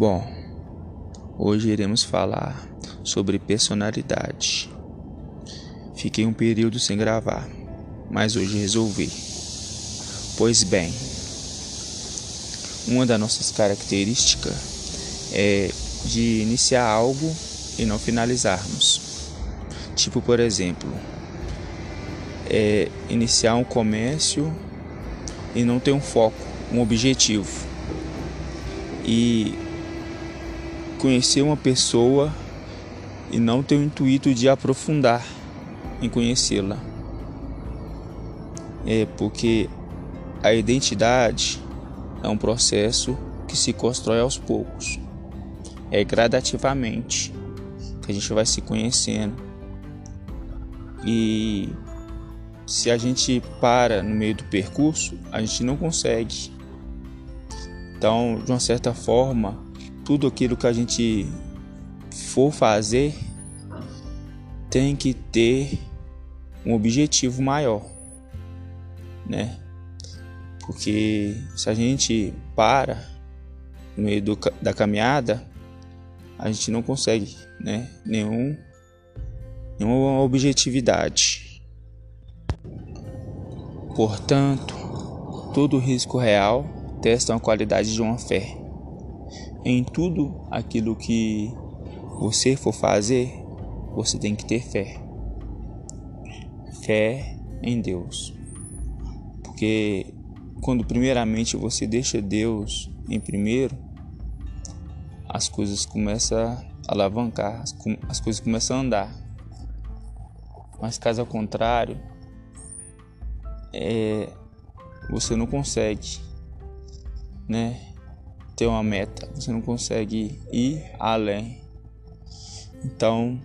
Bom, hoje iremos falar sobre personalidade. Fiquei um período sem gravar, mas hoje resolvi. Pois bem, uma das nossas características é de iniciar algo e não finalizarmos. Tipo, por exemplo, é iniciar um comércio e não ter um foco, um objetivo. E conhecer uma pessoa e não ter o intuito de aprofundar em conhecê-la. É porque a identidade é um processo que se constrói aos poucos. É gradativamente que a gente vai se conhecendo. E se a gente para no meio do percurso, a gente não consegue. Então, de uma certa forma, tudo aquilo que a gente for fazer tem que ter um objetivo maior, né? Porque se a gente para no meio do, da caminhada, a gente não consegue, né? Nenhum, nenhuma objetividade. Portanto, todo risco real testa a qualidade de uma fé. Em tudo aquilo que você for fazer, você tem que ter fé. Fé em Deus. Porque quando primeiramente você deixa Deus em primeiro, as coisas começam a alavancar, as coisas começam a andar. Mas caso ao contrário, é, você não consegue, né, ter uma meta, você não consegue ir além. Então,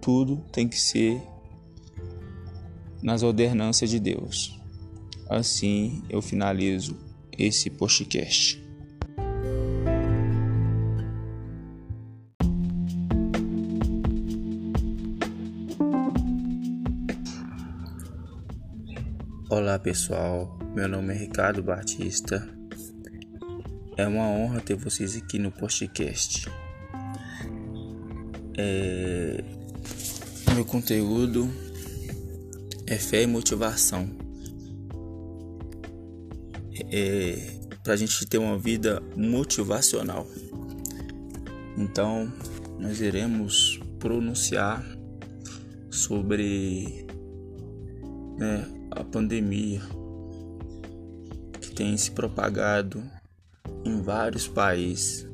tudo tem que ser nas ordenanças de Deus. Assim eu finalizo esse podcast. Olá pessoal, meu nome é Ricardo Batista. É uma honra ter vocês aqui no podcast. É... Meu conteúdo é fé e motivação. É para a gente ter uma vida motivacional. Então, nós iremos pronunciar sobre né, a pandemia que tem se propagado em vários países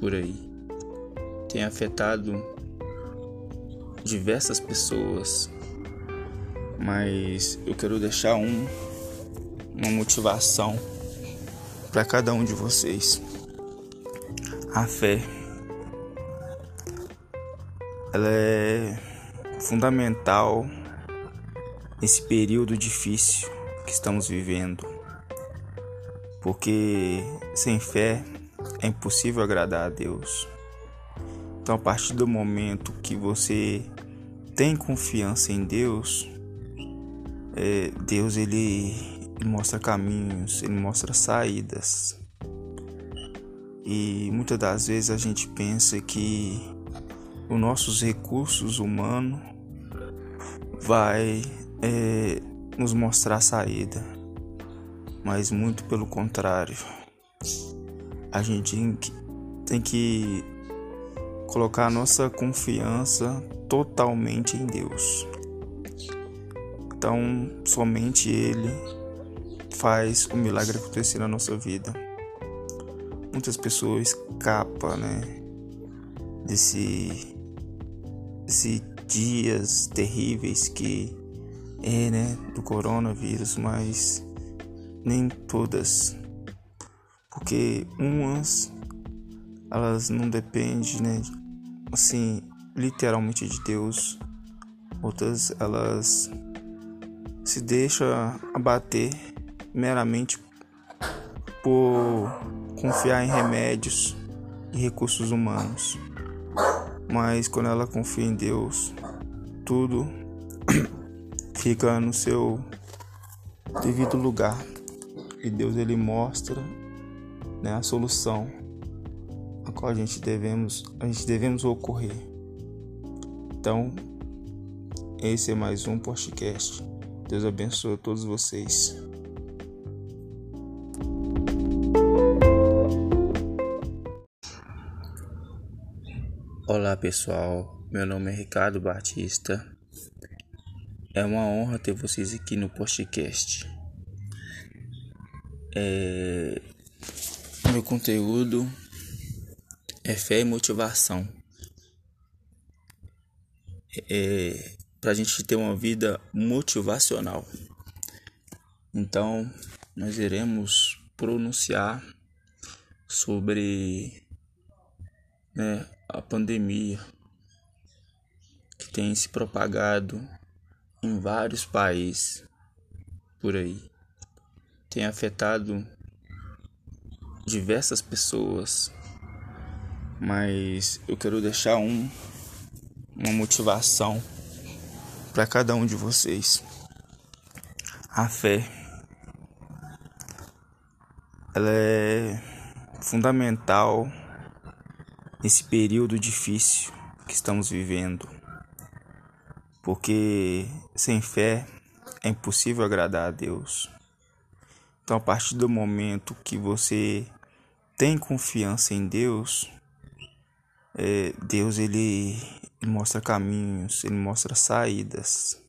por aí tem afetado diversas pessoas, mas eu quero deixar um, uma motivação para cada um de vocês. A fé ela é fundamental nesse período difícil que estamos vivendo. Porque sem fé é impossível agradar a Deus. Então, a partir do momento que você tem confiança em Deus, é, Deus ele, ele mostra caminhos, ele mostra saídas. E muitas das vezes a gente pensa que os nossos recursos humanos vai é, nos mostrar saída, mas muito pelo contrário. A gente tem que colocar a nossa confiança totalmente em Deus. Então, somente Ele faz o milagre acontecer na nossa vida. Muitas pessoas escapam, né, desse, desse dias terríveis que é, né, do coronavírus, mas nem todas, porque umas elas não dependem, né, assim, literalmente de Deus. Outras elas se deixam abater meramente por confiar em remédios e recursos humanos. Mas quando ela confia em Deus, tudo fica no seu devido lugar. E Deus ele mostra né, a solução qual a gente devemos, a gente devemos ocorrer. Então, esse é mais um podcast. Deus abençoe a todos vocês. Olá pessoal, meu nome é Ricardo Batista. É uma honra ter vocês aqui no podcast. É... Meu conteúdo é fé e motivação. É, para a gente ter uma vida motivacional. Então, nós iremos pronunciar sobre né, a pandemia que tem se propagado em vários países por aí. Tem afetado diversas pessoas, mas eu quero deixar um uma motivação para cada um de vocês. A fé ela é fundamental nesse período difícil que estamos vivendo. Porque sem fé é impossível agradar a Deus. Então, a partir do momento que você tem confiança em Deus, é, Deus ele ele mostra caminhos, ele mostra saídas.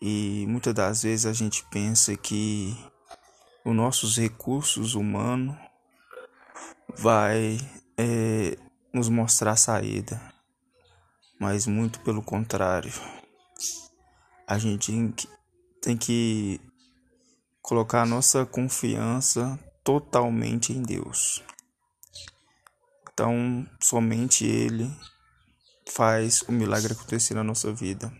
E muitas das vezes a gente pensa que os nossos recursos humanos vai é, nos mostrar saída, mas muito pelo contrário. A gente tem que colocar nossa confiança totalmente em Deus. Então, somente Ele faz o milagre acontecer na nossa vida.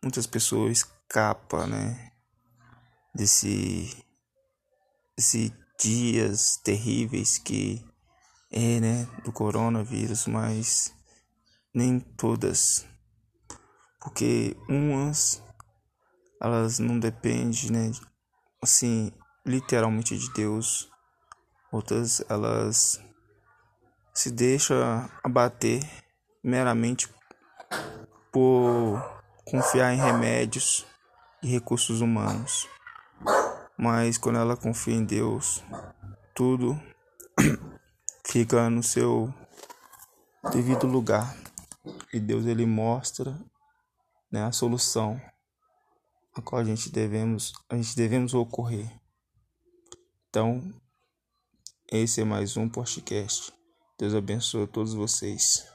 Muitas pessoas escapam, né, desse, desse dias terríveis que é, né, do coronavírus, mas nem todas, porque umas elas não dependem, né, assim, literalmente de Deus, outras elas se deixam abater meramente por confiar em remédios e recursos humanos. Mas quando ela confia em Deus, tudo fica no seu devido lugar. E Deus ele mostra né, a solução a qual a gente devemos a gente devemos ocorrer. Então, esse é mais um podcast. Deus abençoe todos vocês.